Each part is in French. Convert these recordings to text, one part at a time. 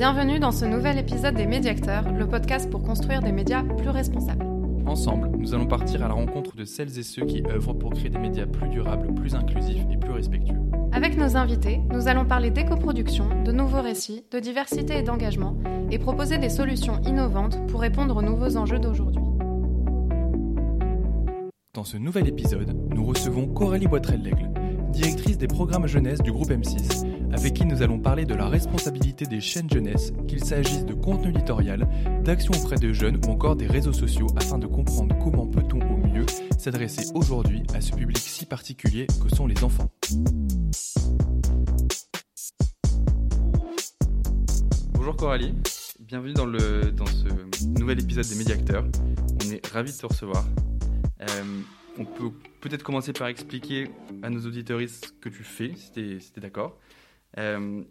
Bienvenue dans ce nouvel épisode des Médiacteurs, le podcast pour construire des médias plus responsables. Ensemble, nous allons partir à la rencontre de celles et ceux qui œuvrent pour créer des médias plus durables, plus inclusifs et plus respectueux. Avec nos invités, nous allons parler d'éco-production, de nouveaux récits, de diversité et d'engagement, et proposer des solutions innovantes pour répondre aux nouveaux enjeux d'aujourd'hui. Dans ce nouvel épisode, nous recevons Coralie Boitrel-Lègle, directrice des programmes jeunesse du groupe M6, avec qui nous allons parler de la responsabilité des chaînes jeunesse, qu'il s'agisse de contenu éditorial, d'actions auprès des jeunes ou encore des réseaux sociaux, afin de comprendre comment peut-on au mieux s'adresser aujourd'hui à ce public si particulier que sont les enfants. Bonjour Coralie, bienvenue dans, le, dans ce nouvel épisode des Médiacteurs. On est ravis de te recevoir. Euh, on peut peut-être commencer par expliquer à nos auditoristes ce que tu fais, si tu es, d'accord. Euh,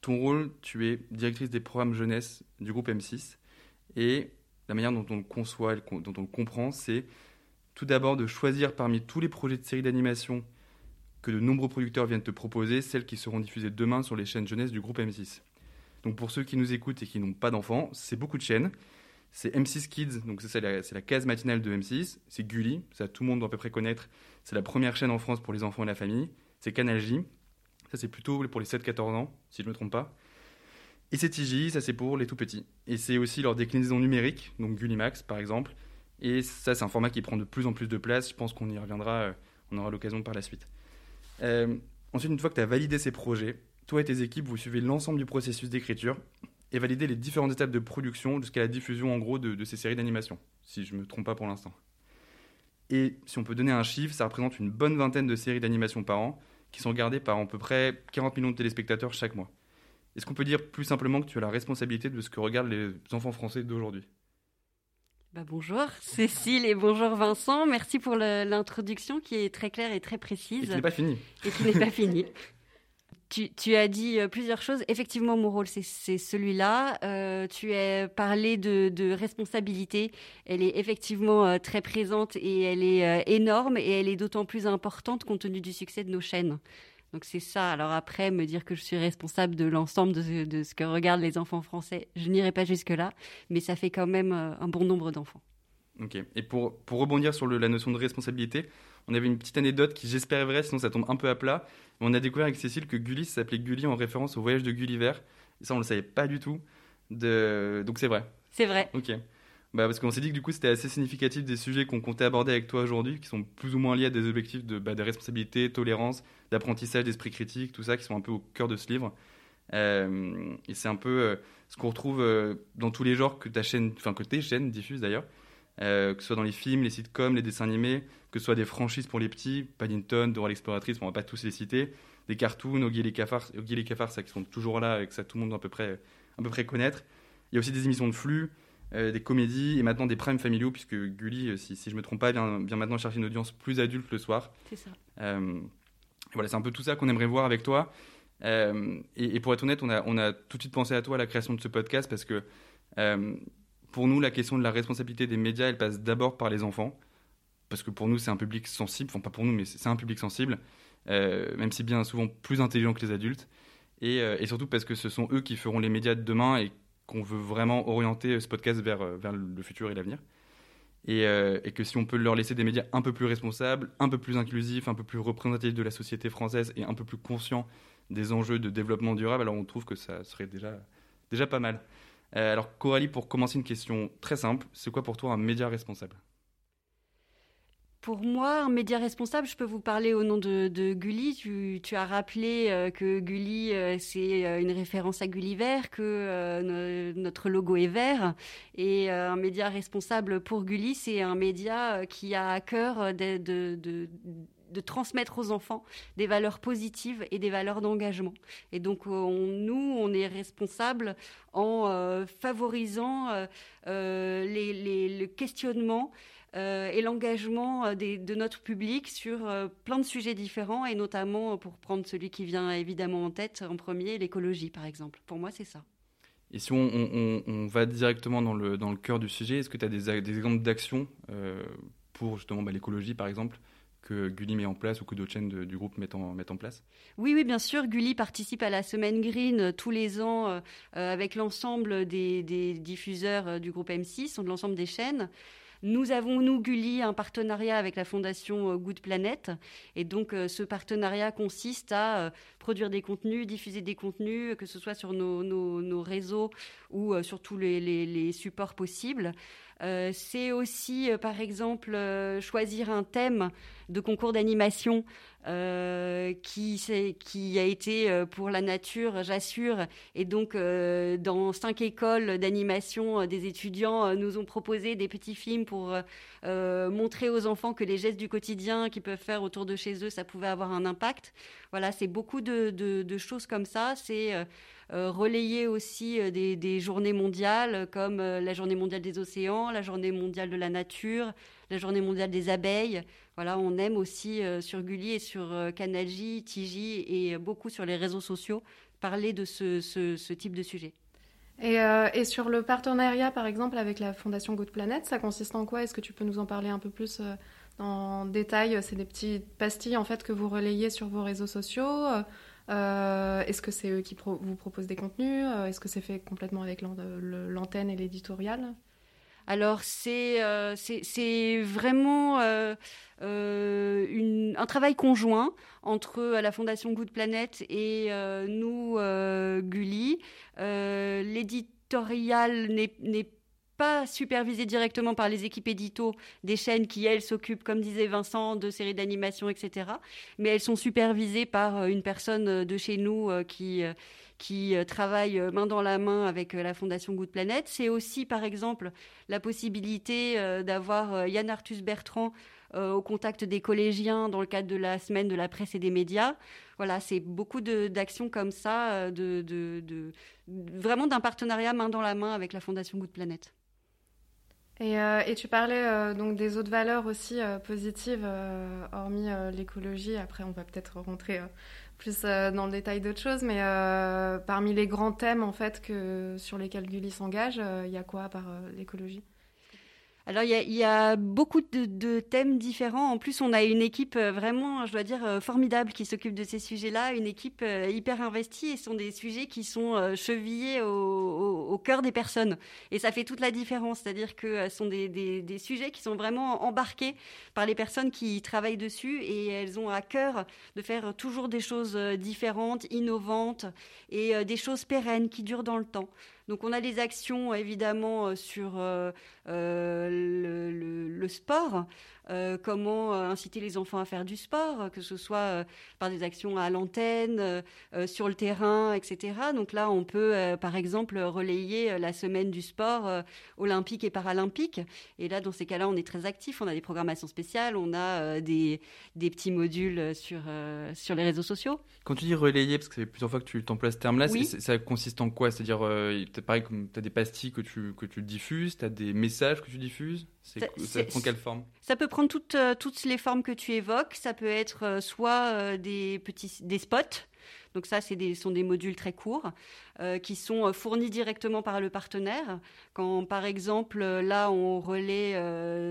ton rôle, tu es directrice des programmes jeunesse du groupe M6. Et la manière dont on le conçoit, dont on le comprend, c'est tout d'abord de choisir parmi tous les projets de séries d'animation que de nombreux producteurs viennent te proposer, celles qui seront diffusées demain sur les chaînes jeunesse du groupe M6. Donc pour ceux qui nous écoutent et qui n'ont pas d'enfants, c'est beaucoup de chaînes. C'est M6 Kids, donc c'est la, la, case matinale de M6. C'est Gulli, ça tout le monde doit à peu près connaître. C'est la première chaîne en France pour les enfants et la famille. C'est Canal J, ça c'est plutôt pour les 7-14 ans, si je ne me trompe pas. Et c'est TJ, ça c'est pour les tout petits. Et c'est aussi leur déclinaison numérique, donc Gullimax par exemple. Et ça c'est un format qui prend de plus en plus de place. Je pense qu'on y reviendra, euh, on aura l'occasion par la suite. Euh, ensuite, une fois que tu as validé ces projets, toi et tes équipes, vous suivez l'ensemble du processus d'écriture et valider les différentes étapes de production jusqu'à la diffusion en gros de, ces séries d'animation, si je ne me trompe pas pour l'instant. Et si on peut donner un chiffre, ça représente une bonne vingtaine de séries d'animation par an, qui sont regardées par à peu près 40 millions de téléspectateurs chaque mois. Est-ce qu'on peut dire plus simplement que tu as la responsabilité de ce que regardent les enfants français d'aujourd'hui? Bah bonjour Cécile et bonjour Vincent. Merci pour l'introduction qui est très claire et très précise. Et qui n'est pas finie. Et qui n'est pas finie. Tu, as dit euh, plusieurs choses. Effectivement, mon rôle, c'est celui-là. Euh, tu as parlé de, responsabilité. Elle est effectivement euh, très présente et elle est énorme et elle est d'autant plus importante compte tenu du succès de nos chaînes. Donc c'est ça. Alors après, me dire que je suis responsable de l'ensemble de, ce que regardent les enfants français, je n'irai pas jusque-là, mais ça fait quand même un bon nombre d'enfants. Ok. Et pour, pour rebondir sur la notion de responsabilité, on avait une petite anecdote qui j'espère est vraie, sinon ça tombe un peu à plat. On a découvert avec Cécile que Gulli s'appelait Gulli en référence au voyage de Gulliver. Et ça, on ne le savait pas du tout. De... Donc c'est vrai. C'est vrai. Ok. Bah, parce qu'on s'est dit que du coup, c'était assez significatif des sujets qu'on comptait aborder avec toi aujourd'hui, qui sont plus ou moins liés à des objectifs de, bah, de responsabilité, tolérance, d'apprentissage, d'esprit critique, tout ça, qui sont un peu au cœur de ce livre. Euh, et c'est un peu euh, ce qu'on retrouve euh, dans tous les genres que ta chaîne, enfin que tes chaînes diffusent d'ailleurs. Euh, que ce soit dans les films, les sitcoms, les dessins animés, que ce soit des franchises pour les petits, Paddington, Dora l'exploratrice, on va pas tous les citer, des cartoons, Oggy et les cafards, Oggy les cafards, ça qui sont toujours là et que ça tout le monde doit à peu près, à peu près connaître. Il y a aussi des émissions de flux, euh, des comédies et maintenant des primes familiaux puisque Gulli, euh, si, si je me trompe pas, vient, vient, maintenant chercher une audience plus adulte le soir. C'est ça. voilà, c'est un peu tout ça qu'on aimerait voir avec toi. Et, et, pour être honnête, on a, on a tout de suite pensé à toi à la création de ce podcast parce que pour nous, la question de la responsabilité des médias, elle passe d'abord par les enfants, parce que pour nous, c'est un public sensible, enfin pas pour nous, mais c'est un public sensible, euh, même si bien souvent plus intelligent que les adultes, euh, et, surtout parce que ce sont eux qui feront les médias de demain et qu'on veut vraiment orienter ce podcast vers, euh, le futur et l'avenir. Et, et, que si on peut leur laisser des médias un peu plus responsables, un peu plus inclusifs, un peu plus représentatifs de la société française et un peu plus conscients des enjeux de développement durable, alors on trouve que ça serait déjà, déjà pas mal. Euh, alors Coralie, pour commencer une question très simple, c'est quoi pour toi un média responsable? Pour moi, un média responsable, je peux vous parler au nom de, Gulli. Tu, as rappelé euh, que Gulli, euh, c'est une référence à Gulliver, que notre logo est vert. Et un média responsable pour Gulli, c'est un média qui a à cœur de, de de transmettre aux enfants des valeurs positives et des valeurs d'engagement. Et donc, euh, nous, on est responsable en euh, favorisant euh, le questionnement et l'engagement de notre public sur plein de sujets différents, et notamment, pour prendre celui qui vient évidemment en tête en premier, l'écologie, par exemple. Pour moi, c'est ça. Et si on, va directement dans le, dans le cœur du sujet, est-ce que tu as des, exemples d'actions pour justement bah, l'écologie, par exemple que Gulli met en place ou que d'autres chaînes du groupe mettent en, place Oui, oui, bien sûr. Gulli participe à la Semaine Green tous les ans avec l'ensemble des, diffuseurs du groupe M6, de l'ensemble des chaînes. Nous avons, nous, Gulli, un partenariat avec la fondation euh, Good Planet. Et donc, euh, ce partenariat consiste à euh, produire des contenus, diffuser des contenus, que ce soit sur nos, réseaux ou sur tous les supports possibles. Euh, c'est aussi, euh, par exemple, euh, choisir un thème de concours d'animation qui, a été pour la nature, j'assure. Et donc, dans cinq écoles d'animation, des étudiants nous ont proposé des petits films pour montrer aux enfants que les gestes du quotidien qu'ils peuvent faire autour de chez eux, ça pouvait avoir un impact. Voilà, c'est beaucoup de, de, choses comme ça. C'est relayer aussi euh, des, journées mondiales comme euh, la journée mondiale des océans, la journée mondiale de la nature, la journée mondiale des abeilles. Voilà, on aime aussi sur Gulli et sur Canal Tiji et beaucoup sur les réseaux sociaux parler de ce, type de sujet. Et, sur le partenariat, par exemple, avec la Fondation Good Planet, ça consiste en quoi? Est-ce que tu peux nous en parler un peu plus en détail? C'est des petites pastilles en fait que vous relayez sur vos réseaux sociaux. Euh, est-ce que c'est eux qui vous proposent des contenus euh, Est-ce que c'est fait complètement avec l'antenne et l'éditorial? Alors c'est euh, vraiment un travail conjoint entre la Fondation Good Planet et nous, Gulli. L'éditorial n'est pas supervisées directement par les équipes édito des chaînes qui, elles, s'occupent, comme disait Vincent, de séries d'animation, etc. Mais elles sont supervisées par euh, une personne euh, de chez nous euh, qui qui travaille main dans la main avec la Fondation Good Planet. C'est aussi, par exemple, la possibilité d'avoir Yann Arthus Bertrand au contact des collégiens dans le cadre de la semaine de la presse et des médias. Voilà, c'est beaucoup d'actions comme ça, de, vraiment d'un partenariat main dans la main avec la Fondation Good Planet. Euh, et, tu parlais euh, donc des autres valeurs aussi euh, positives, hormis l'écologie. Après, on va peut-être rentrer plus dans le détail d'autres choses, mais parmi les grands thèmes en fait que sur lesquels Gulli s'engage, il y a quoi par l'écologie? Alors il y, a, beaucoup de, thèmes différents. En plus, on a une équipe euh, vraiment, je dois dire, euh, formidable qui s'occupe de ces sujets-là. Une équipe euh, hyper investie et ce sont des sujets qui sont chevillés au, cœur des personnes. Et ça fait toute la différence. C'est-à-dire que ce sont des, sujets qui sont vraiment embarqués par les personnes qui travaillent dessus et elles ont à cœur de faire toujours des choses différentes, innovantes et des choses pérennes qui durent dans le temps. Donc on a des actions évidemment euh, sur euh, euh, le, sport, euh, comment euh, inciter les enfants à faire du sport, que ce soit euh, par des actions à l'antenne, sur le terrain, etc. Donc là, on peut, par exemple, relayer la semaine du sport olympique et paralympique. Et là, dans ces cas-là, on est très actif. On a des programmations spéciales, on a des, des, petits modules sur, sur les réseaux sociaux. Quand tu dis relayer, parce que fait plusieurs fois que tu emploies ce terme-là, ça consiste en quoi? C'est-à-dire, pareil, tu as des pastilles que tu, que tu diffuses, tu as des messages que tu diffuses? Ça, prend quelle forme? Ça peut prendre toutes, euh, toutes les formes que tu évoques. Ça peut être euh, soit euh, des petits des spots. Donc ça, ce sont des modules très courts qui sont fournis directement par le partenaire. Quand, par exemple, là, on relaie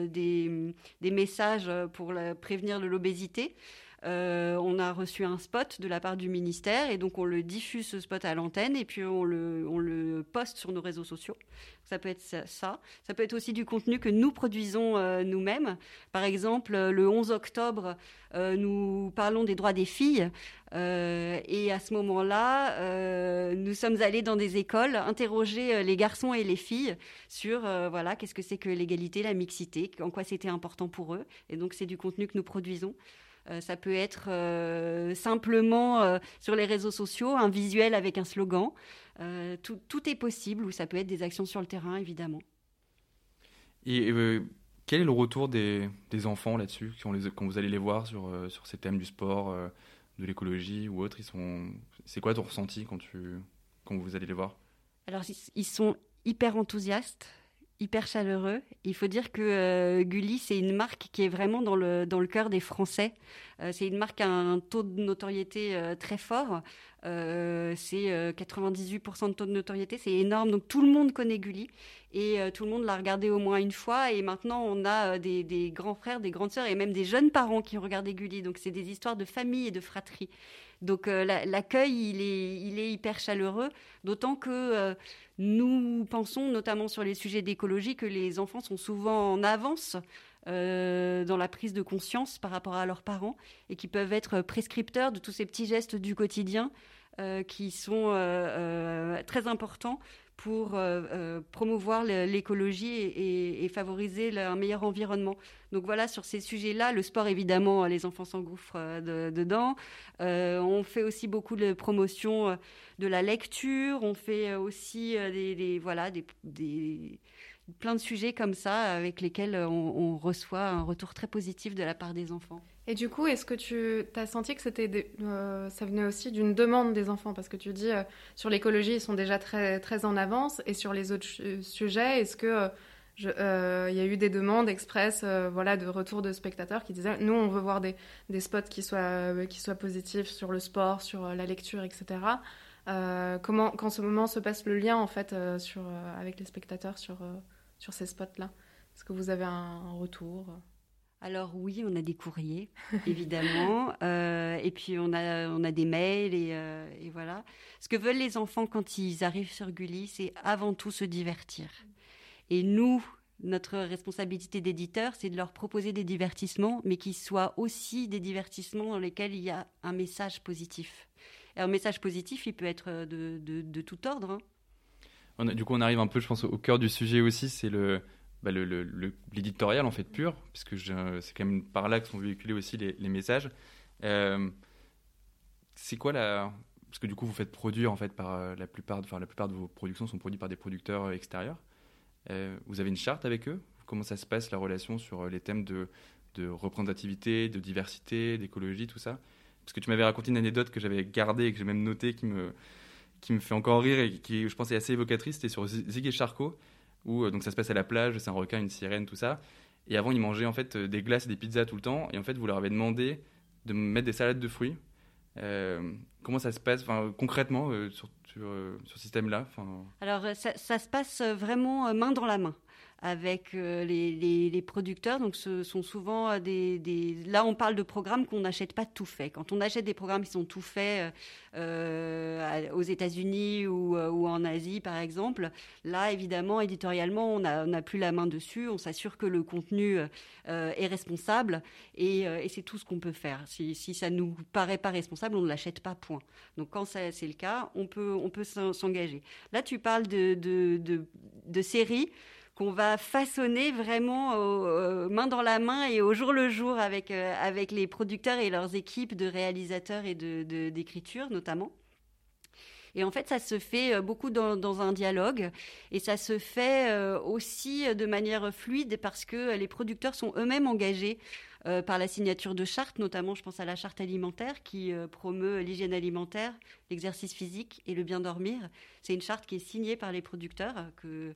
des, des, messages pour prévenir de l'obésité, on a reçu un spot de la part du ministère et donc on le diffuse ce spot à l'antenne et puis on le, poste sur nos réseaux sociaux. Ça peut être ça. Ça peut être aussi du contenu que nous produisons euh, nous-mêmes. Par exemple, euh, le 11 octobre, euh, nous parlons des droits des filles. et à ce moment-là, nous sommes allés dans des écoles interroger les garçons et les filles sur voilà qu'est-ce que c'est que l'égalité, la mixité, en quoi c'était important pour eux. Et donc c'est du contenu que nous produisons. Ça peut être simplement sur les réseaux sociaux un visuel avec un slogan. Euh, tout, est possible, ou ça peut être des actions sur le terrain, évidemment. Et euh, quel est le retour des, enfants là-dessus, quand, quand, vous allez les voir sur, euh, sur ces thèmes du sport, de l'écologie ou autre ils sont... C'est quoi ton ressenti quand, tu, quand vous allez les voir? Alors, ils sont hyper enthousiastes hyper chaleureux. Il faut dire que euh, Gulli, c'est une marque qui est vraiment dans le, dans le cœur des Français. Euh, c'est une marque a un taux de notoriété euh, très fort. c'est 98% de taux de notoriété, c'est énorme. Donc tout le monde connaît Gulli et tout le monde l'a regardé au moins une fois. Et maintenant, on a des, des, grands frères, des grandes sœurs et même des jeunes parents qui ont regardé Gulli. Donc c'est des histoires de famille et de fratrie. Donc l'accueil, il est, hyper chaleureux, d'autant que nous pensons notamment sur les sujets d'écologie que les enfants sont souvent en avance euh, dans la prise de conscience par rapport à leurs parents et qui peuvent être prescripteurs de tous ces petits gestes du quotidien euh, qui sont euh, très importants pour euh, euh, promouvoir l'écologie et, favoriser un meilleur environnement. Donc voilà, sur ces sujets-là, le sport, évidemment, les enfants s'engouffrent euh, dedans. on fait aussi beaucoup de promotion de la lecture. On fait aussi des, voilà, des, plein de sujets comme ça avec lesquels on reçoit un retour très positif de la part des enfants. Et du coup, est-ce que tu as senti que c'était euh, ça venait aussi d'une demande des enfants? Parce que tu dis, euh, sur l'écologie, ils sont déjà très, très en avance. Et sur les autres sujets, est-ce que il euh, y a eu des demandes express voilà, de retour de spectateurs qui disaient, nous, on veut voir des, des spots qui soient, qui soient positifs sur le sport, sur la lecture, etc. comment, quand ce moment se passe le lien, en fait, sur, avec les spectateurs sur, sur ces spots-là? Est-ce que vous avez un retour? Alors oui, on a des courriers, évidemment, euh, et puis on a, on a des mails, euh, et, voilà. Ce que veulent les enfants quand ils arrivent sur Gulli, c'est avant tout se divertir. Et nous, notre responsabilité d'éditeur, c'est de leur proposer des divertissements, mais qui soient aussi des divertissements dans lesquels il y a un message positif. Et un message positif, il peut être de, de, tout ordre. Hein. du coup, on arrive un peu, je pense, au cœur du sujet aussi, c'est le bah, l'éditorial en fait pur, puisque c'est quand même par là que sont véhiculés aussi les, messages. Euh, c'est quoi la parce que du coup vous faites produire en fait par euh, la plupart, enfin la plupart de vos productions sont produites par des producteurs euh, extérieurs. vous avez une charte avec eux? Comment ça se passe la relation sur les thèmes de, de représentativité, de diversité, d'écologie, tout ça? Parce que tu m'avais raconté une anecdote que j'avais gardée et que j'ai même notée qui me qui me fait encore rire et qui, je pense, est assez évocatrice. C'était sur Zig et Charcot où euh, donc ça se passe à la plage, c'est un requin, une sirène, tout ça. Et avant, ils mangeaient en fait euh, des glaces et des pizzas tout le temps. Et en fait, vous leur avez demandé de mettre des salades de fruits. Euh, comment ça se passe concrètement sur, sur, ce système-là Alors, ça, se passe vraiment main dans la main avec euh, les, producteurs. Donc, ce sont souvent euh, des, Là, on parle de programmes qu'on n'achète pas tout fait. Quand on achète des programmes qui sont tout faits euh, aux États-Unis ou, en Asie, par exemple, là, évidemment, éditorialement, on n'a plus la main dessus. On s'assure que le contenu est responsable et, c'est tout ce qu'on peut faire. Si, ça nous paraît pas responsable, on ne l'achète pas. Point. Donc, quand c'est le cas, on peut, on peut s'engager. Là, tu parles de, de, de séries qu'on va façonner vraiment main dans la main et au jour le jour avec, euh, avec les producteurs et leurs équipes de réalisateurs et d'écriture de, notamment. Et en fait, ça se fait euh, beaucoup dans, un dialogue et ça se fait euh, aussi de manière fluide parce que les producteurs sont eux-mêmes engagés par la signature de chartes, notamment je pense à la charte alimentaire qui promeut l'hygiène alimentaire, l'exercice physique et le bien dormir. C'est une charte qui est signée par les producteurs que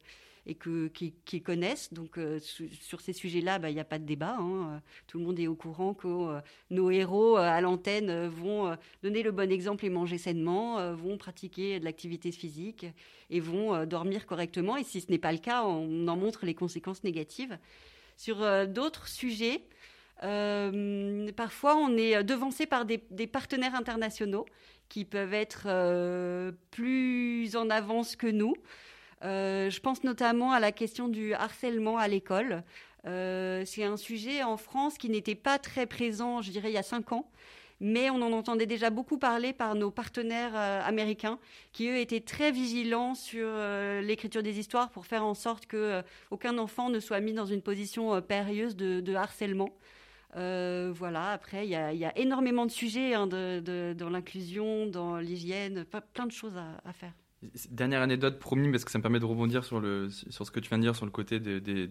et que, qui, connaissent. Donc euh, sur ces sujets-là, bah, il n'y a pas de débat. Hein. Tout le monde est au courant que euh, nos héros euh, à l'antenne vont donner le bon exemple et manger sainement, vont pratiquer de l'activité physique et vont dormir correctement. Et si ce n'est pas le cas, on en montre les conséquences négatives. Sur d'autres sujets, parfois, on est devancé par des, partenaires internationaux qui peuvent être plus en avance que nous. Euh, je pense notamment à la question du harcèlement à l'école. Euh, c'est un sujet en France qui n'était pas très présent, je dirais, il y a cinq ans mais on en entendait déjà beaucoup parler par nos partenaires euh, américains, qui eux étaient très vigilants sur l'écriture des histoires pour faire en sorte que aucun enfant ne soit mis dans une position périlleuse de, harcèlement. voilà, après, il y, a énormément de sujets hein, dans l'inclusion, dans l'hygiène, plein de choses à faire. Dernière anecdote promis, parce que ça me permet de rebondir sur, le, sur ce que tu viens de dire sur le côté des,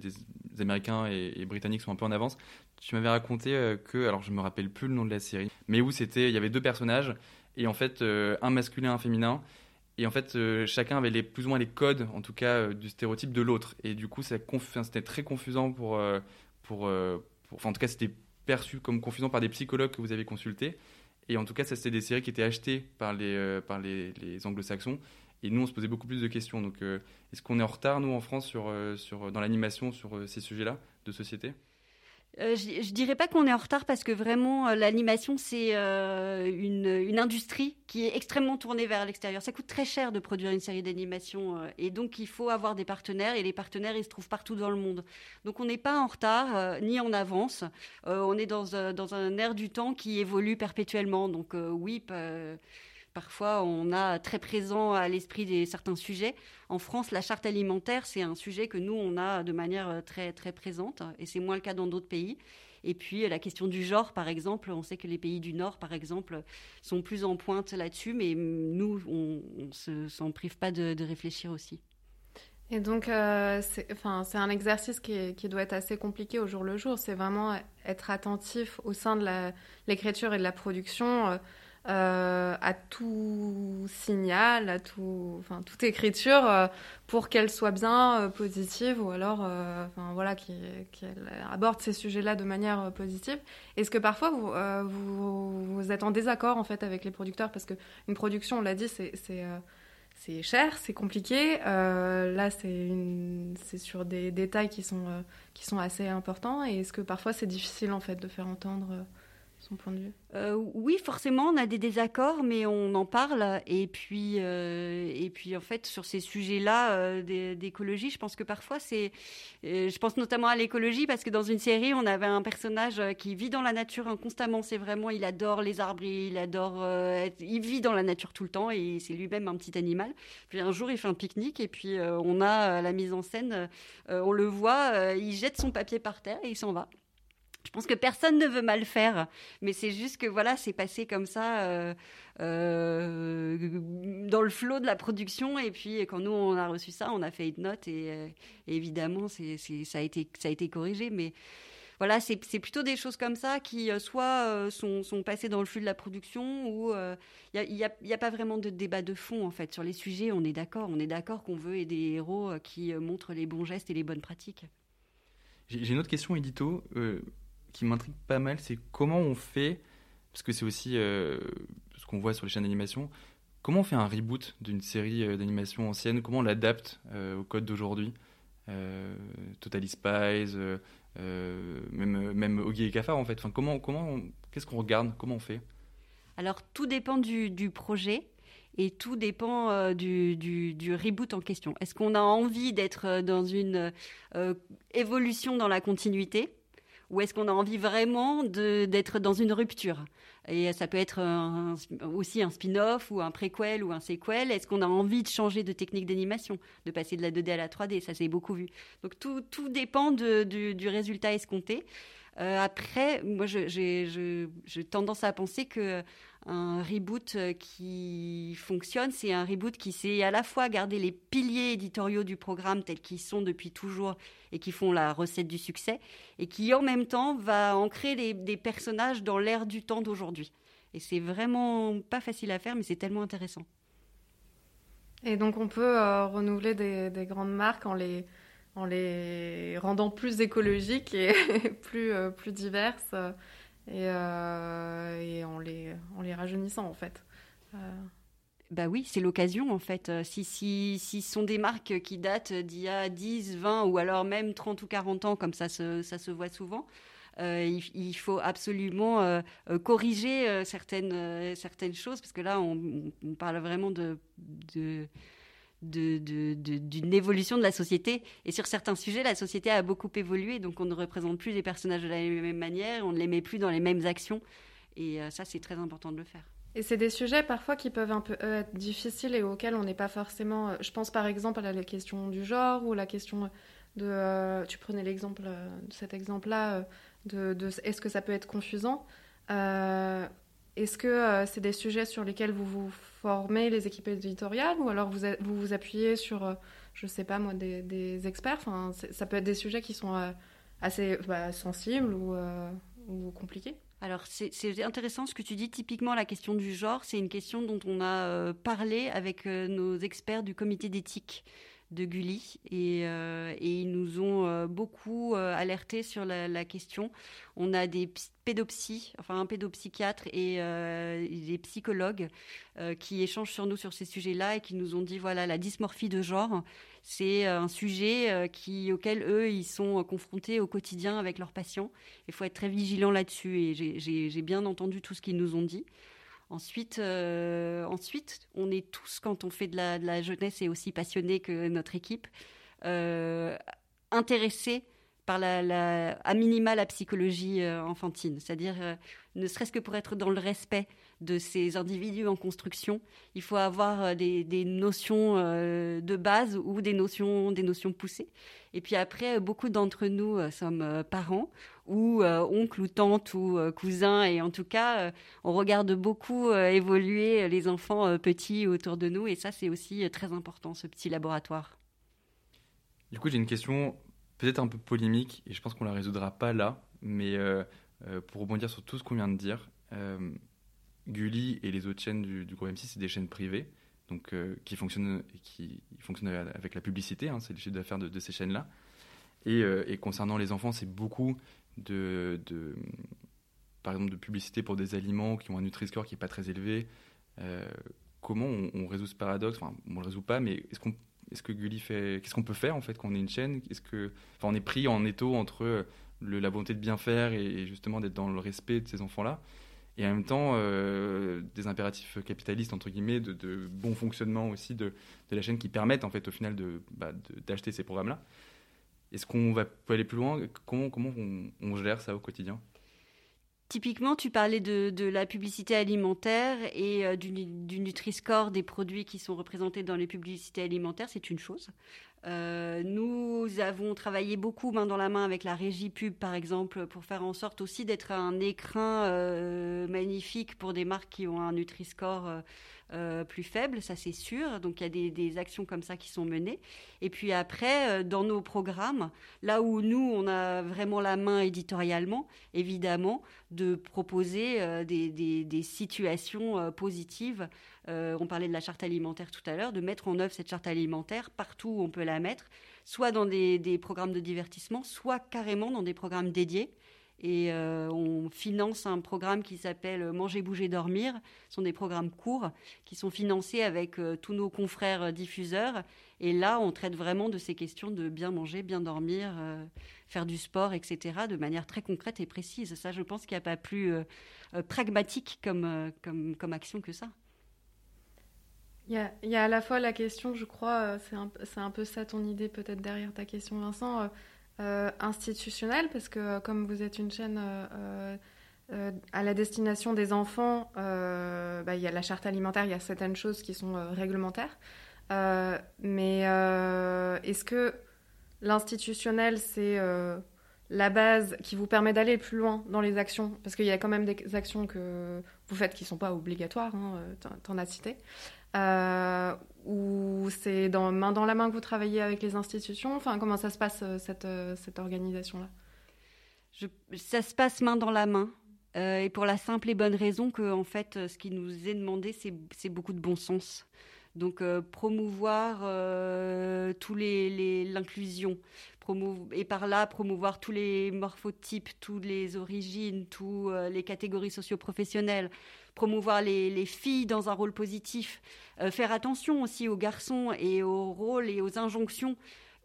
Américains et, Britanniques sont un peu en avance. Tu m'avais raconté euh, que, alors je me rappelle plus le nom de la série, mais où c'était, il y avait deux personnages et en fait euh, un masculin, un féminin, Et en fait, chacun avait les, plus ou moins les codes, en tout cas, du stéréotype de l'autre. Et du coup, c'était très confusant pour, pour, Enfin, en tout cas, c'était perçu comme confusant par des psychologues que vous avez consultés. Et en tout cas, ça, c'était des séries qui étaient achetées par les, par les anglo-saxons. Et nous, on se posait beaucoup plus de questions. Donc, est-ce qu'on est en retard, nous, en France, sur, sur, dans l'animation, sur ces sujets-là de société? Euh, je, je, dirais pas qu'on est en retard parce que vraiment euh, l'animation c'est euh, une, une, industrie qui est extrêmement tournée vers l'extérieur. Ça coûte très cher de produire une série d'animation et donc il faut avoir des partenaires et les partenaires ils se trouvent partout dans le monde. Donc on n'est pas en retard ni en avance. on est dans, dans un air du temps qui évolue perpétuellement. Donc oui Parfois, on a très présent à l'esprit des certains sujets. En France, la charte alimentaire, c'est un sujet que nous, on a de manière euh, très, très présente, et c'est moins le cas dans d'autres pays. Et puis la question du genre, par exemple, on sait que les pays du Nord, par exemple, sont plus en pointe là-dessus, mais nous, on ne s'en prive pas de, réfléchir aussi. Et donc, euh, c'est un exercice qui, doit être assez compliqué au jour le jour. C'est vraiment être attentif au sein de l'écriture et de la production. Euh, euh, à tout signal, à tout, enfin, toute écriture euh, pour qu'elle soit bien euh, positive ou alors enfin, voilà, qu'elle aborde ces sujets-là de manière positive. Est-ce que parfois vous, êtes en désaccord en fait avec les producteurs? Parce qu'une production, on l'a dit, c'est c'est cher, c'est compliqué. là, c'est sur des détails qui sont, qui sont assez importants. Et est-ce que parfois c'est difficile en fait de faire entendre point de vue? Euh, Oui, forcément, on a des désaccords, mais on en parle. Et puis, euh, et puis en fait, sur ces sujets-là euh, d'écologie, je pense que parfois c'est. je pense notamment à l'écologie parce que dans une série, on avait un personnage qui vit dans la nature constamment. C'est vraiment, il adore les arbres, il adore. il vit dans la nature tout le temps et c'est lui-même un petit animal. Puis un jour, il fait un pique-nique et puis on a la mise en scène. on le voit, il jette son papier par terre et il s'en va. Je pense que personne ne veut mal faire, mais c'est juste que voilà, c'est passé comme ça euh, euh, dans le flot de la production. Et puis quand nous on a reçu ça, on a fait une note et, euh, évidemment ça a été corrigé, mais voilà, c'est, plutôt des choses comme ça qui soit sont, passées dans le flux de la production ou il n'y a, pas vraiment de débat de fond en fait sur les sujets. On est d'accord, on est d'accord qu'on veut aider des héros qui montrent les bons gestes et les bonnes pratiques. J'ai une autre question, Edito qui m'intrigue pas mal, c'est comment on fait, parce que c'est aussi euh, ce qu'on voit sur les chaînes d'animation, comment on fait un reboot d'une série euh, d'animation ancienne, comment on l'adapte euh, au code d'aujourd'hui? Totally Spies, même, même Oggy et Cafard en fait. Enfin, comment, comment qu'est-ce qu'on regarde? Comment on fait? Alors tout dépend du, projet et tout dépend du, reboot en question. Est-ce qu'on a envie d'être dans une évolution dans la continuité? Ou est-ce qu'on a envie vraiment d'être dans une rupture? Et ça peut être aussi un spin-off ou un préquel ou un sequel. Est-ce qu'on a envie de changer de technique d'animation, de passer de la 2D à la 3D Ça s'est beaucoup vu. Donc tout, tout dépend du, du, résultat escompté. Euh, après, moi, j'ai tendance à penser que un reboot euh, qui fonctionne, c'est un reboot qui sait à la fois garder les piliers éditoriaux du programme tels qu'ils sont depuis toujours et qui font la recette du succès, et qui en même temps va ancrer des personnages dans l'ère du temps d'aujourd'hui. Et c'est vraiment pas facile à faire, mais c'est tellement intéressant. Et donc on peut euh, renouveler des, grandes marques en les, en les rendant plus écologiques et plus, euh, plus diverses et, euh, et en, les, en les rajeunissant en fait. Euh. Bah oui, c'est l'occasion en fait. Euh, si, si, si ce sont des marques qui datent d'il y a 10, 20 ou alors même 30 ou 40 ans, comme ça se, ça se voit souvent, il, il, faut absolument corriger certaines, certaines choses parce que là, on, parle vraiment de d'une évolution de la société. Et sur certains sujets, la société a beaucoup évolué, donc on ne représente plus les personnages de la même manière, on ne les met plus dans les mêmes actions. Et euh, ça, c'est très important de le faire. Et c'est des sujets parfois qui peuvent un peu euh, être difficiles et auxquels on n'est pas forcément. Euh, je pense par exemple à la question du genre ou la question de. tu prenais l'exemple, cet exemple-là, de, de est-ce que ça peut être confusant est-ce que euh, c'est des sujets sur lesquels vous vous formez les équipes éditoriales ou alors vous vous, appuyez sur, euh, je ne sais pas moi, des, experts? Ça peut être des sujets qui sont euh, assez bah, sensibles ou, ou, compliqués. Alors, c'est intéressant ce que tu dis. Typiquement, la question du genre, c'est une question dont on a parlé avec nos experts du comité d'éthique de Gulli et, euh, et, ils nous ont euh, beaucoup euh, alerté sur la, question. On a des pédopsies, enfin un pédopsychiatre et des psychologues qui échangent sur nous sur ces sujets-là et qui nous ont dit voilà la dysmorphie de genre, c'est un sujet qui auquel eux ils sont confrontés au quotidien avec leurs patients. Il faut être très vigilant là-dessus et j'ai bien entendu tout ce qu'ils nous ont dit. Ensuite, euh, ensuite, on est tous, quand on fait de la, jeunesse et aussi passionnés que notre équipe, euh, intéressés par la, à minima la psychologie euh, enfantine. C'est-à-dire, ne serait-ce que pour être dans le respect de ces individus en construction, il faut avoir des, notions de base ou des notions, des notions poussées. Et puis après, beaucoup d'entre nous sommes parents ou euh, oncle ou tante ou euh, cousin. Et en tout cas, euh, on regarde beaucoup évoluer les enfants petits autour de nous. Et ça, c'est aussi très important, ce petit laboratoire. Du coup, j'ai une question peut-être un peu polémique et je pense qu'on la résoudra pas là. Mais pour rebondir sur tout ce qu'on vient de dire, Gulli et les autres chaînes du, groupe M6, c'est des chaînes privées. Donc, qui, fonctionnent, qui fonctionnent avec la publicité, hein, c'est le chiffre d'affaires de, ces chaînes-là. Et, concernant les enfants, c'est beaucoup de, par exemple, de publicité pour des aliments qui ont un Nutri-Score qui n'est pas très élevé. Euh, comment on, résout ce paradoxe? Enfin, on ne le résout pas, mais est-ce qu'on est-ce que Gulli fait Qu'est-ce qu'on peut faire en fait quand on est une chaîne? Est-ce que, enfin, on est pris en étau entre le, la volonté de bien faire et, justement d'être dans le respect de ces enfants-là, et en même temps euh, des impératifs capitalistes entre guillemets, de, de, bon fonctionnement aussi de, de, la chaîne qui permettent en fait au final de, bah, d'acheter ces programmes-là. Est-ce qu'on va peut aller plus loin? Comment, on, gère ça au quotidien? Typiquement, tu parlais de, la publicité alimentaire et euh, du Nutri-Score des produits qui sont représentés dans les publicités alimentaires, c'est une chose. Euh, nous avons travaillé beaucoup main dans la main avec la régie pub, par exemple, pour faire en sorte aussi d'être un écrin euh, magnifique pour des marques qui ont un Nutri-Score euh, plus faible, ça c'est sûr. Donc il y a des, actions comme ça qui sont menées. Et puis après, dans nos programmes, là où nous, on a vraiment la main éditorialement, évidemment, de proposer des, situations positives. On parlait de la charte alimentaire tout à l'heure, de mettre en œuvre cette charte alimentaire partout où on peut la mettre, soit dans des programmes de divertissement, soit carrément dans des programmes dédiés. Et euh, on finance un programme qui s'appelle Manger, bouger, dormir. Ce sont des programmes courts qui sont financés avec euh, tous nos confrères euh, diffuseurs. Et là, on traite vraiment de ces questions de bien manger, bien dormir, faire du sport, etc., de manière très concrète et précise. Ça, je pense qu'il n'y a pas plus pragmatique comme, action que ça. Il y, a, à la fois la question, je crois, c'est un, un, peu ça ton idée peut-être derrière ta question, Vincent euh, institutionnel, parce que euh, comme vous êtes une chaîne euh, à la destination des enfants, bah, il y a la charte alimentaire, il y a certaines choses qui sont réglementaires. mais est-ce que l'institutionnel, c'est la base qui vous permet d'aller plus loin dans les actions, parce qu'il y a quand même des actions que vous faites qui ne sont pas obligatoires, hein, t'en as cité, euh, ou c'est dans, main dans la main que vous travaillez avec les institutions Enfin, comment ça se passe, euh, cette, euh, cette organisation-là? Ça se passe main dans la main. et pour la simple et bonne raison que, en fait, ce qui nous est demandé, c'est beaucoup de bon sens. Donc, promouvoir tous les l'inclusion, et par là promouvoir tous les morphotypes, toutes les origines, toutes les catégories socio-professionnelles, promouvoir les, filles dans un rôle positif, euh, faire attention aussi aux garçons et aux rôles et aux injonctions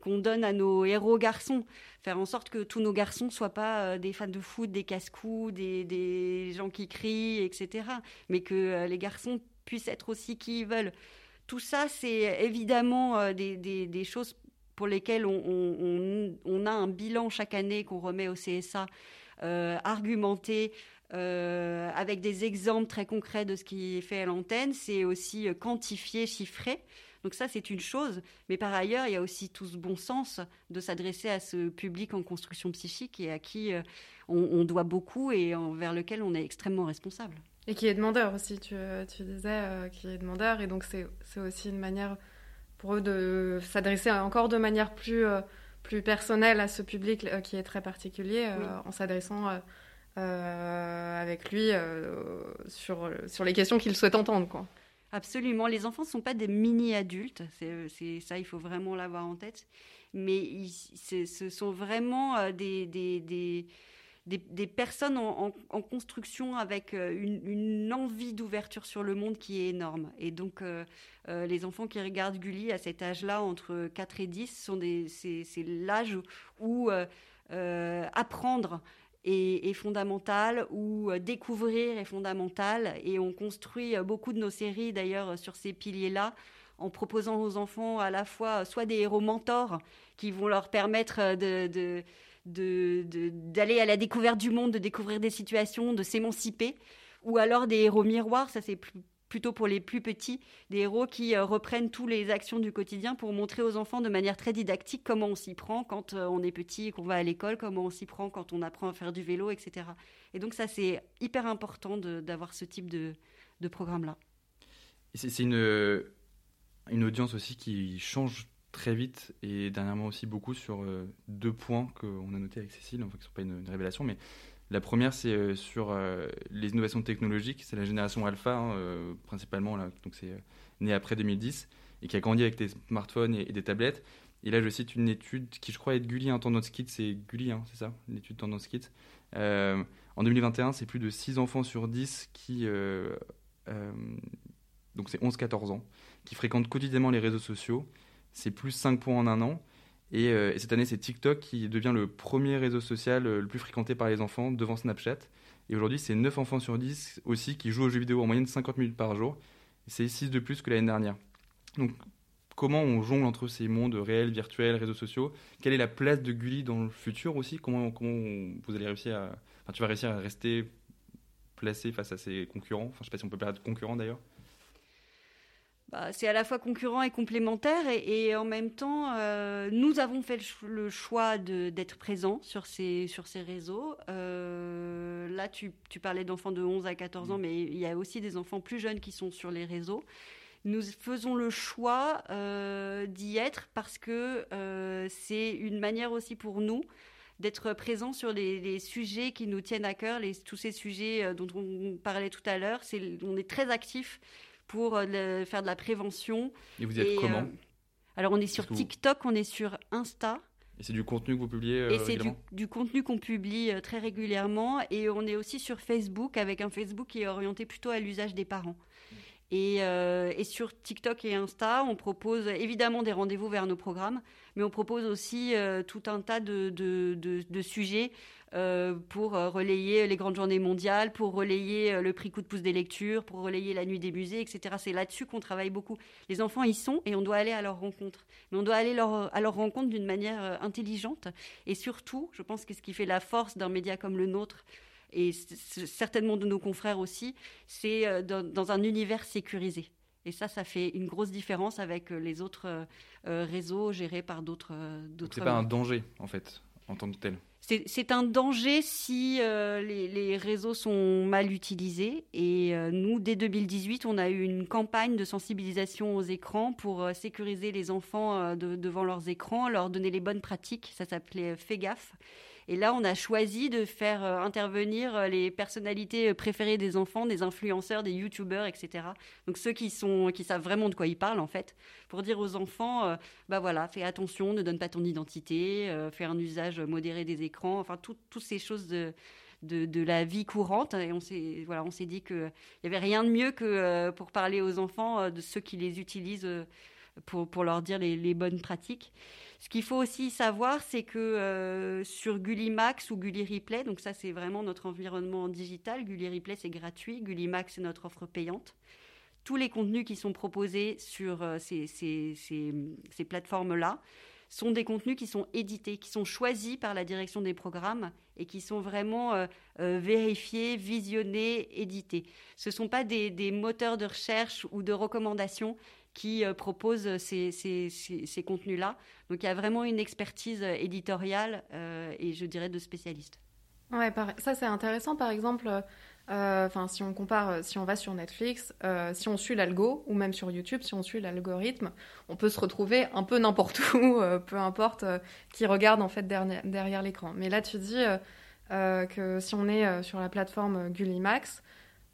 qu'on donne à nos héros garçons, faire en sorte que tous nos garçons soient pas euh, des fans de foot, des casse-coups, des, gens qui crient, etc., mais que euh, les garçons puissent être aussi qui ils veulent. Tout ça, c'est évidemment des, choses pour lesquelles on, a un bilan chaque année qu'on remet au CSA, argumenté, euh, avec des exemples très concrets de ce qui est fait à l'antenne. C'est aussi euh, quantifié, chiffré. Donc ça, c'est une chose. Mais par ailleurs, il y a aussi tout ce bon sens de s'adresser à ce public en construction psychique et à qui euh, on, doit beaucoup et envers lequel on est extrêmement responsable. Et qui est demandeur aussi, tu, tu disais, qui est demandeur. Et donc c'est aussi une manière pour eux de s'adresser encore de manière plus, plus personnelle à ce public qui est très particulier en s'adressant avec lui sur, sur les questions qu'il souhaite entendre. Quoi. Absolument. Les enfants ne sont pas des mini-adultes. C'est ça, il faut vraiment l'avoir en tête. Mais ce sont vraiment euh, des, des, des, personnes en, construction avec euh, une, envie d'ouverture sur le monde qui est énorme. Et donc, euh, les enfants qui regardent Gulli à cet âge-là, entre 4 et 10, c'est l'âge où apprendre est, fondamental euh, découvrir est fondamental. Et on construit euh, beaucoup de nos séries d'ailleurs euh, sur ces piliers-là en proposant aux enfants à la fois soit des héros mentors qui vont leur permettre de, d'aller à la découverte du monde, de découvrir des situations, de s'émanciper, ou alors des héros miroirs, ça c'est plus, plutôt pour les plus petits, des héros qui euh, reprennent toutes les actions du quotidien pour montrer aux enfants de manière très didactique comment on s'y prend quand euh, on est petit et qu'on va à l'école, comment on s'y prend quand on apprend à faire du vélo, etc. Et donc ça, c'est hyper important d'avoir ce type de, de programme-là. C'est une, une audience aussi qui change très vite et dernièrement aussi beaucoup sur euh, deux points qu'on a notés avec Cécile, enfin qui ne sont pas une révélation, mais la première, c'est euh, sur euh, les innovations technologiques. C'est la génération alpha, hein, principalement, là, donc c'est né après 2010, et qui a grandi avec des smartphones et, des tablettes. Et là, je cite une étude qui, je crois, est de Gulli, un Tendance Kit, c'est Gulli, hein, c'est ça, l'étude Tendance Kit. en 2021, c'est plus de 6 enfants sur 10 qui, donc c'est 11-14 ans, qui fréquentent quotidiennement les réseaux sociaux. C'est plus 5 points en un an. Euh, et, cette année, c'est TikTok qui devient le premier réseau social euh, le plus fréquenté par les enfants devant Snapchat. Et aujourd'hui, c'est 9 enfants sur 10 aussi qui jouent aux jeux vidéo en moyenne 50 minutes par jour. C'est 6 de plus que l'année dernière. Donc, comment on jongle entre ces mondes réels, virtuels, réseaux sociaux? Quelle est la place de Gulli dans le futur aussi? Comment, comment vous allez réussir à. Enfin, tu vas réussir à rester placé face à ses concurrents? Enfin, je sais pas si on peut parler de concurrents d'ailleurs. Bah, c'est à la fois concurrent et complémentaire. Et, en même temps, euh, nous avons fait le, choix d'être présents sur ces, sur ces réseaux. Euh, là, tu, parlais d'enfants de 11 à 14 ans, mm. mais il y a aussi des enfants plus jeunes qui sont sur les réseaux. Nous faisons le choix euh, d'y être parce que c'est une manière aussi pour nous d'être présents sur les, sujets qui nous tiennent à cœur, les, tous ces sujets dont on parlait tout à l'heure. on est très actifs pour euh, faire de la prévention. Et vous êtes comment euh, Alors on est sur TikTok, on est sur Insta. Et c'est du contenu que vous publiez euh, Et c'est du, contenu qu'on publie très régulièrement. Et on est aussi sur Facebook avec un Facebook qui est orienté plutôt à l'usage des parents. Et, et, sur TikTok et Insta, on propose évidemment des rendez-vous vers nos programmes, mais on propose aussi tout un tas de, de, de sujets euh, pour euh, relayer les grandes journées mondiales, pour relayer euh, le prix coup de pouce des lectures, pour relayer la nuit des musées, etc. C'est là-dessus qu'on travaille beaucoup. Les enfants y sont et on doit aller à leur rencontre. Mais on doit aller à leur rencontre d'une manière intelligente. Et surtout, je pense que ce qui fait la force d'un média comme le nôtre, et certainement de nos confrères aussi, c'est dans, un univers sécurisé. Et ça, ça fait une grosse différence avec les autres réseaux gérés par d'autres. C'est pas un danger, en fait, en tant que tel c'est un danger si euh, les, réseaux sont mal utilisés. Et euh, nous, dès 2018, on a eu une campagne de sensibilisation aux écrans pour euh, sécuriser les enfants devant leurs écrans, leur donner les bonnes pratiques. Ça s'appelait Fais gaffe. Et là, on a choisi de faire euh, intervenir euh, les personnalités euh, préférées des enfants, des influenceurs, des youtubeurs, etc. Donc ceux qui, sont, qui savent vraiment de quoi ils parlent, en fait, pour dire aux enfants, bah voilà, fais attention, ne donne pas ton identité, fais un usage modéré des écrans, enfin, toutes ces choses de, de, la vie courante. Et on s'est voilà, on s'est dit qu'il n'y avait rien de mieux que pour parler aux enfants de ceux qui les utilisent pour, leur dire les, bonnes pratiques. Ce qu'il faut aussi savoir, c'est que euh, sur Gullimax ou Gulli Replay, donc ça c'est vraiment notre environnement digital, Gulli Replay c'est gratuit, Gullimax c'est notre offre payante. Tous les contenus qui sont proposés sur euh, ces, plateformes-là sont des contenus qui sont édités, qui sont choisis par la direction des programmes et qui sont vraiment euh, vérifiés, visionnés, édités. Ce ne sont pas des, des, moteurs de recherche ou de recommandations qui euh, propose ces, ces, ces, contenus-là. Donc il y a vraiment une expertise euh, éditoriale euh, et je dirais de spécialistes. Ouais, ça c'est intéressant par exemple. Enfin, si on compare, si on va sur Netflix, si on suit l'algo, ou même sur YouTube, si on suit l'algorithme, on peut se retrouver un peu n'importe où, peu importe qui regarde en fait derrière, derrière l'écran. Mais là, tu dis, que si on est sur la plateforme Gullimax,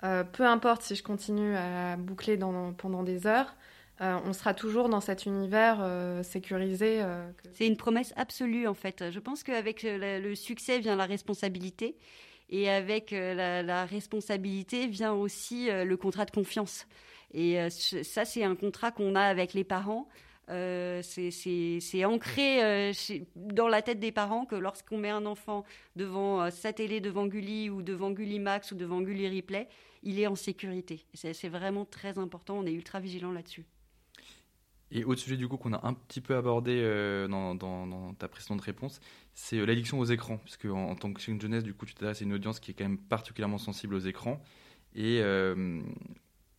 peu importe si je continue à boucler pendant des heures, on sera toujours dans cet univers sécurisé. C'est une promesse absolue en fait. Je pense qu'avec le succès vient la responsabilité. Et avec la, responsabilité vient aussi le contrat de confiance. Et ça, c'est un contrat qu'on a avec les parents. Euh, c'est ancré euh, dans la tête des parents que lorsqu'on met un enfant devant euh, sa télé, devant Gulli ou devant Gulli Max ou devant Gulli Replay, il est en sécurité. C'est vraiment très important. On est ultra vigilant là-dessus. Et autre sujet du coup qu'on a un petit peu abordé dans, ta précédente réponse, c'est l'addiction aux écrans, puisque en, tant que jeunesse, du coup, tu c'est une audience qui est quand même particulièrement sensible aux écrans. Et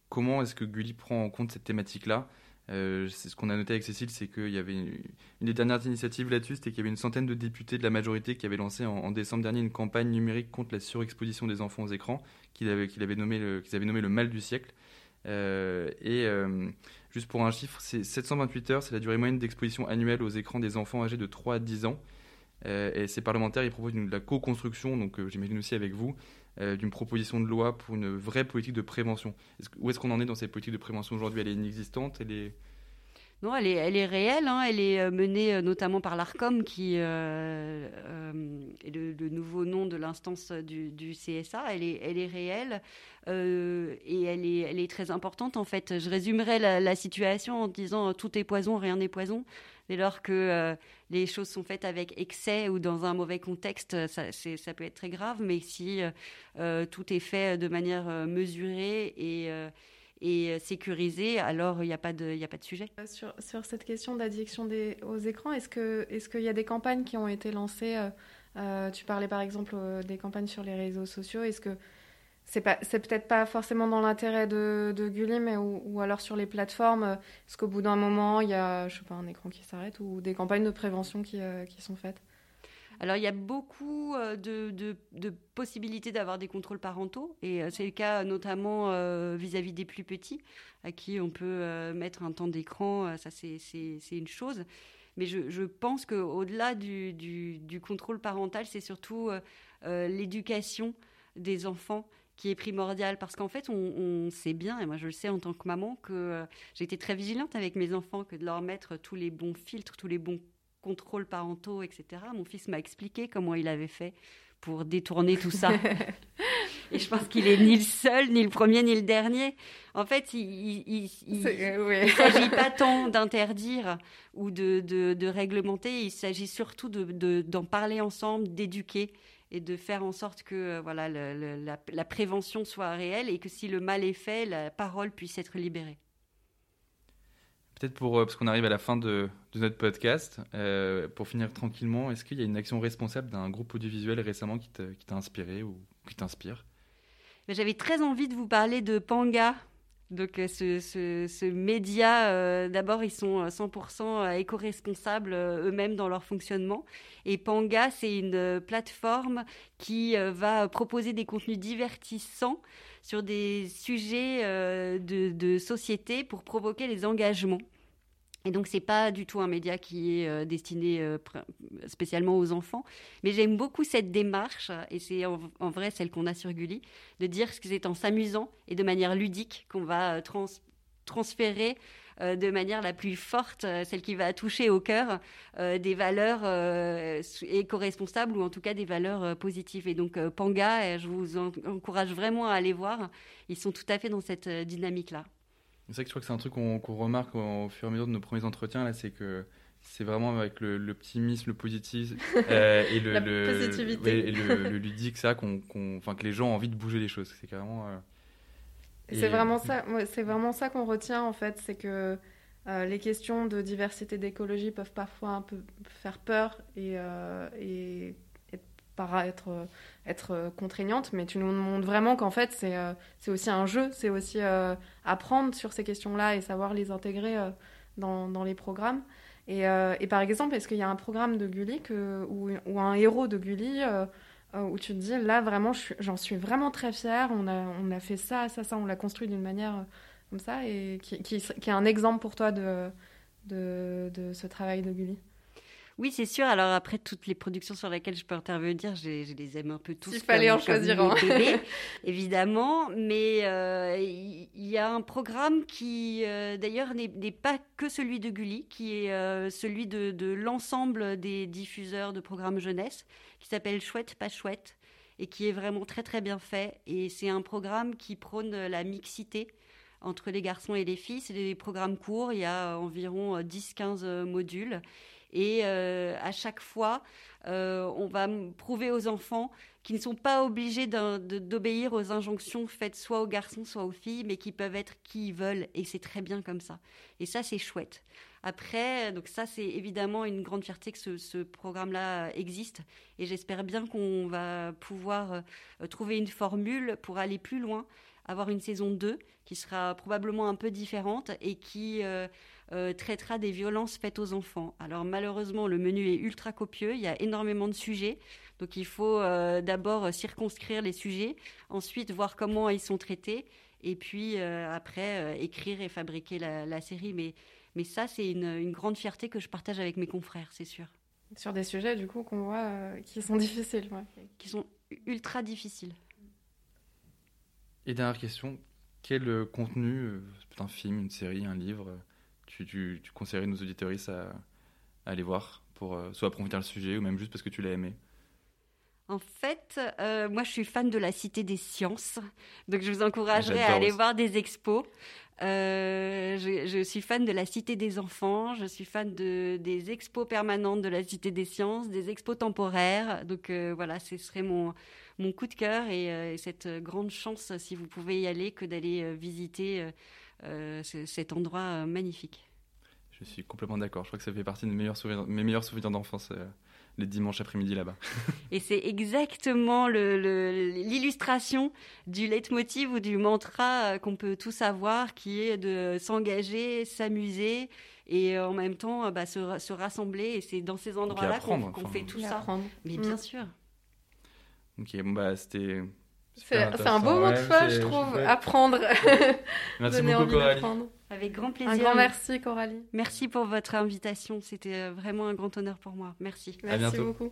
comment est-ce que Gulli prend en compte cette thématique-là? Euh, c'est ce qu'on a noté avec Cécile, c'est qu'il y avait une, des dernières initiatives là-dessus, c'était qu'il y avait une centaine de députés de la majorité qui avaient lancé en, décembre dernier une campagne numérique contre la surexposition des enfants aux écrans, qu'ils avaient, nommé le, qu'ils avaient nommé le mal du siècle. Euh, et euh, juste pour un chiffre, c'est 728 heures, c'est la durée moyenne d'exposition annuelle aux écrans des enfants âgés de 3 à 10 ans. et ces parlementaires, ils proposent de la co-construction, donc j'imagine aussi avec vous, d'une proposition de loi pour une vraie politique de prévention. où est-ce qu'on en est dans cette politique de prévention aujourd'hui? Elle est inexistante non, elle est, elle est réelle. Hein. Elle est euh, menée euh, notamment par l'ARCOM, qui euh, est le, nouveau nom de l'instance du, CSA. Elle est, elle est réelle et elle est, elle est très importante en fait. Je résumerai la, situation en disant tout est poison, rien n'est poison. Dès lors que les choses sont faites avec excès ou dans un mauvais contexte, ça, ça peut être très grave. Mais si tout est fait de manière mesurée et et euh, sécurisé, alors il n'y a, pas de, a pas de sujet. Euh, sur, cette question d'addiction aux écrans, est-ce qu'il est y a des campagnes qui ont été lancées euh, Tu parlais par exemple des campagnes sur les réseaux sociaux. Est-ce que c'est peut-être pas forcément dans l'intérêt de, de Gulli, mais ou, alors sur les plateformes, est-ce qu'au bout d'un moment, il y a je sais pas, un écran qui s'arrête ou des campagnes de prévention qui sont faites? Alors il y a beaucoup euh, de, possibilités d'avoir des contrôles parentaux et euh, c'est le cas notamment euh, vis-à-vis des plus petits à qui on peut mettre un temps d'écran, ça c'est une chose. Mais je, pense qu'au-delà du, du, contrôle parental, c'est surtout l'éducation des enfants qui est primordiale parce qu'en fait, on, sait bien, et moi je le sais en tant que maman, que j'ai été très vigilante avec mes enfants, que de leur mettre tous les bons filtres, tous les bons contrôles parentaux, etc. Mon fils m'a expliqué comment il avait fait pour détourner tout ça. Et je pense qu'il est ni le seul, ni le premier, ni le dernier. En fait, il ne euh, s'agit pas tant d'interdire ou de, de, réglementer, il s'agit surtout d'en de, parler ensemble, d'éduquer et de faire en sorte que euh, voilà, la, la prévention soit réelle et que si le mal est fait, la parole puisse être libérée. Peut-être pour, euh, parce qu'on arrive à la fin de, notre podcast, euh, pour finir tranquillement, est-ce qu'il y a une action responsable d'un groupe audiovisuel récemment qui t'a inspiré ou qui t'inspire? J'avais très envie de vous parler de Panga. Donc euh, ce, média, d'abord, ils sont 100% éco-responsables eux-mêmes dans leur fonctionnement. Et Panga, c'est une plateforme qui va proposer des contenus divertissants sur des sujets euh, de, société pour provoquer les engagements. Et donc, c'est pas du tout un média qui est euh, destiné euh, spécialement aux enfants. Mais j'aime beaucoup cette démarche, et c'est en, vrai celle qu'on a sur Gulli, de dire que c'est en s'amusant et de manière ludique qu'on va transférer euh, de manière la plus forte, euh, celle qui va toucher au cœur euh, des valeurs éco-responsables ou en tout cas des valeurs positives. Et donc Panga, je vous encourage vraiment à aller voir. Ils sont tout à fait dans cette dynamique-là. C'est vrai que je crois que c'est un truc qu'on remarque au fur et à mesure de nos premiers entretiens, là, c'est que c'est vraiment avec l'optimisme, le, positif et, le, le, ludique, ça, qu'on, enfin, que les gens ont envie de bouger les choses. C'est carrément. C'est vraiment ça, c'est vraiment ça qu'on retient en fait, c'est que euh, les questions de diversité d'écologie peuvent parfois un peu faire peur et, euh, et, être contraignantes, mais tu nous montres vraiment qu'en fait c'est euh, aussi un jeu, c'est aussi apprendre sur ces questions-là et savoir les intégrer dans, dans, les programmes. Et, et par exemple, est-ce qu'il y a un programme de Gulli que, ou, ou, un héros de Gulli euh, où tu te dis, là, vraiment, j'en suis, vraiment très fière. On a, on a fait ça, ça, ça, on l'a construit d'une manière euh, comme ça, et qui, qui, qui, est un exemple pour toi de, de, de ce travail de Gulli. Oui, c'est sûr. Alors après, toutes les productions sur lesquelles je peux intervenir, je, je les aime un peu tous. Il fallait en choisir un. évidemment. Mais euh, il y, a un programme qui, euh, d'ailleurs, n'est pas que celui de Gulli, qui est euh, celui de, de l'ensemble des diffuseurs de programmes jeunesse, qui s'appelle Chouette, pas chouette, et qui est vraiment très très bien fait. Et c'est un programme qui prône la mixité entre les garçons et les filles. C'est des programmes courts, il y a environ 10-15 modules. Et euh, à chaque fois, euh, on va prouver aux enfants qu'ils ne sont pas obligés d'obéir aux injonctions faites soit aux garçons, soit aux filles, mais qui peuvent être qui ils veulent. Et c'est très bien comme ça. Et ça, c'est chouette. Après, donc ça, c'est évidemment une grande fierté que ce, programme-là existe. Et j'espère bien qu'on va pouvoir euh, trouver une formule pour aller plus loin, avoir une saison 2 qui sera probablement un peu différente et qui euh, traitera des violences faites aux enfants. Alors malheureusement, le menu est ultra copieux, il y a énormément de sujets, donc il faut euh, d'abord circonscrire les sujets, ensuite voir comment ils sont traités, et puis euh, après écrire et fabriquer la, série. Mais, mais ça, c'est une, grande fierté que je partage avec mes confrères, c'est sûr. Sur des sujets, du coup, qu'on voit qui sont difficiles. Qui sont ultra difficiles. Et dernière question, quel contenu, un film, une série, un livre, tu, tu, tu conseillerais nos auditeurs à, aller voir pour euh, soit approfondir le sujet ou même juste parce que tu l'as aimé? En fait, euh, moi, je suis fan de la Cité des Sciences, donc je vous encouragerais à aller voir des expos. Euh, je, suis fan de la Cité des Enfants, je suis fan de, des expos permanentes de la Cité des Sciences, des expos temporaires. Donc voilà, ce serait mon, coup de cœur et, cette grande chance, si vous pouvez y aller, que d'aller visiter cet endroit magnifique. Je suis complètement d'accord. Je crois que ça fait partie de mes meilleurs souvenirs, d'enfance, euh, les dimanches après-midi là-bas. Et c'est exactement l'illustration du leitmotiv ou du mantra euh, qu'on peut tous avoir, qui est de s'engager, s'amuser et euh, en même temps bah, se, rassembler. Et c'est dans ces endroits-là qu'on fait tout ça. Mais bien mm. sûr. Ok, bon bah c'était c'est un beau mot de foi, je trouve. Apprendre. Merci beaucoup, Coralie. Avec grand plaisir. Un grand merci, Coralie. Merci pour votre invitation. C'était euh, vraiment un grand honneur pour moi. Merci. Merci beaucoup.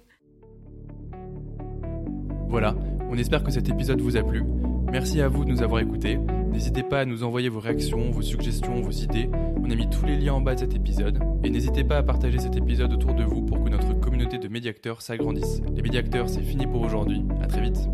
Voilà, on espère que cet épisode vous a plu. Merci à vous de nous avoir écoutés. N'hésitez pas à nous envoyer vos réactions, vos suggestions, vos idées. On a mis tous les liens en bas de cet épisode. Et n'hésitez pas à partager cet épisode autour de vous pour que notre communauté de médiacteurs s'agrandisse. Les médiacteurs, c'est fini pour aujourd'hui. À très vite.